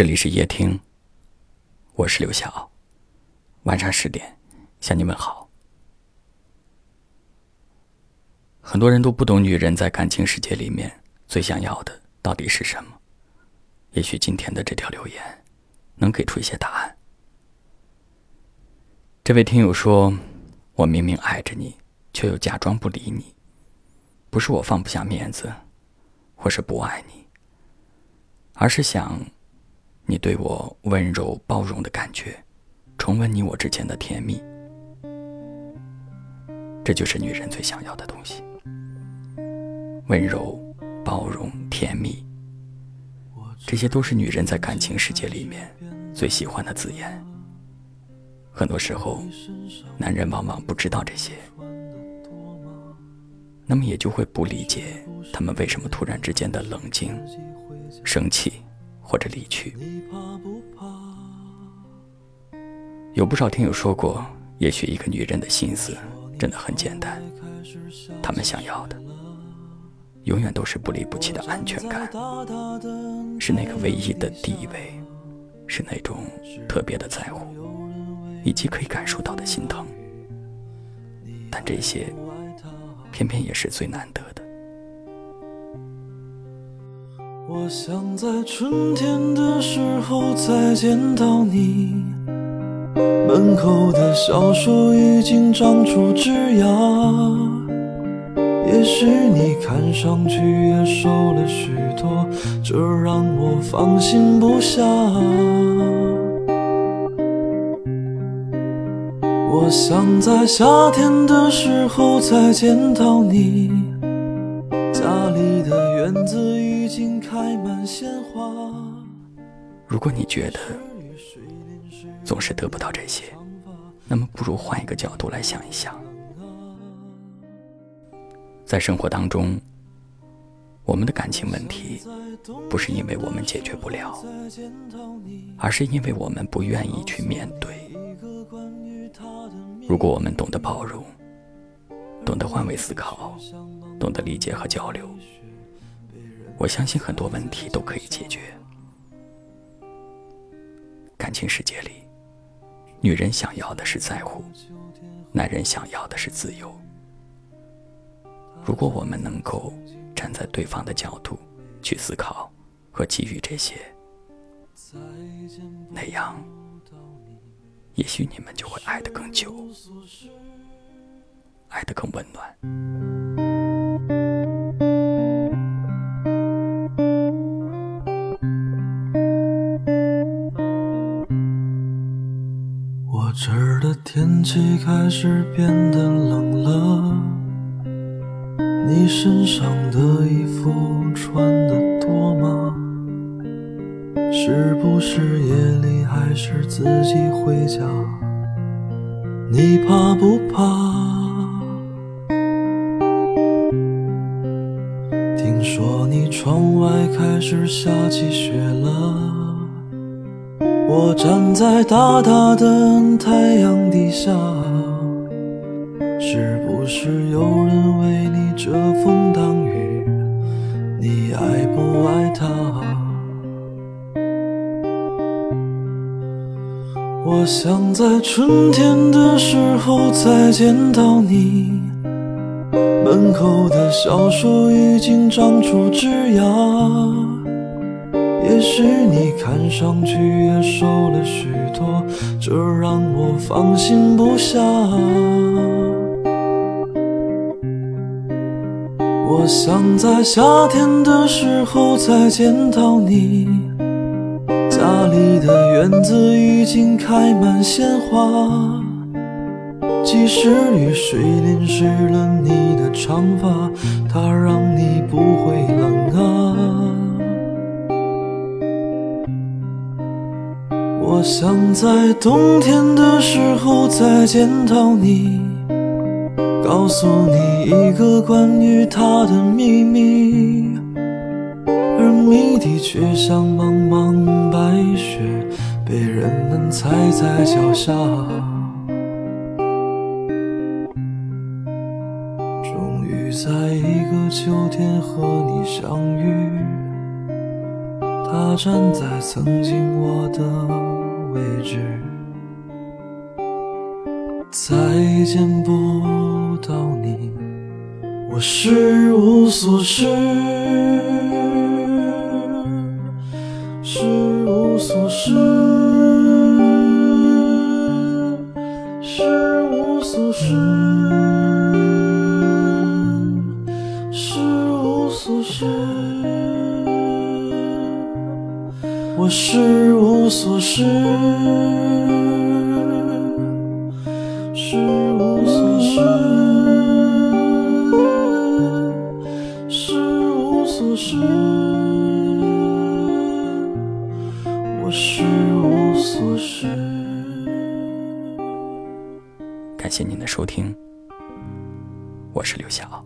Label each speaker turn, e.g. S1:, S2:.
S1: 这里是夜听，我是刘晓。晚上十点向你问好。很多人都不懂女人在感情世界里面最想要的到底是什么。也许今天的这条留言能给出一些答案。这位听友说：“我明明爱着你，却又假装不理你，不是我放不下面子，或是不爱你，而是想。”你对我温柔包容的感觉，重温你我之间的甜蜜，这就是女人最想要的东西。温柔、包容、甜蜜，这些都是女人在感情世界里面最喜欢的字眼。很多时候，男人往往不知道这些，那么也就会不理解他们为什么突然之间的冷静、生气。或者离去，有不少听友说过，也许一个女人的心思真的很简单，她们想要的，永远都是不离不弃的安全感，是那个唯一的地位，是那种特别的在乎，以及可以感受到的心疼。但这些，偏偏也是最难得
S2: 我想在春天的时候再见到你，门口的小树已经长出枝桠，也许你看上去也瘦了许多，这让我放心不下。我想在夏天的时候再见到你，家里的院子已经。开满鲜花。
S1: 如果你觉得总是得不到这些，那么不如换一个角度来想一想。在生活当中，我们的感情问题不是因为我们解决不了，而是因为我们不愿意去面对。如果我们懂得包容，懂得换位思考，懂得理解和交流。我相信很多问题都可以解决。感情世界里，女人想要的是在乎，男人想要的是自由。如果我们能够站在对方的角度去思考和给予这些，那样，也许你们就会爱得更久，爱得更温暖。
S2: 这儿的天气开始变得冷了，你身上的衣服穿的多吗？是不是夜里还是自己回家？你怕不怕？听说你窗外开始下起雪了。我站在大大的太阳底下，是不是有人为你遮风挡雨？你爱不爱他？我想在春天的时候再见到你，门口的小树已经长出枝桠。也许你看上去也瘦了许多，这让我放心不下。我想在夏天的时候再见到你，家里的院子已经开满鲜花。即使雨水淋湿了你的长发，它让你不会冷啊。我想在冬天的时候再见到你，告诉你一个关于他的秘密，而谜底却像茫茫白雪，被人们踩在脚下。终于在一个秋天和你相遇。他站在曾经我的位置，再见不到你，我是无所事，是无所事，是无所事，是无所事。我是无所事，是无所事，是无所事，我是无所事。
S1: 感谢您的收听，我是刘晓。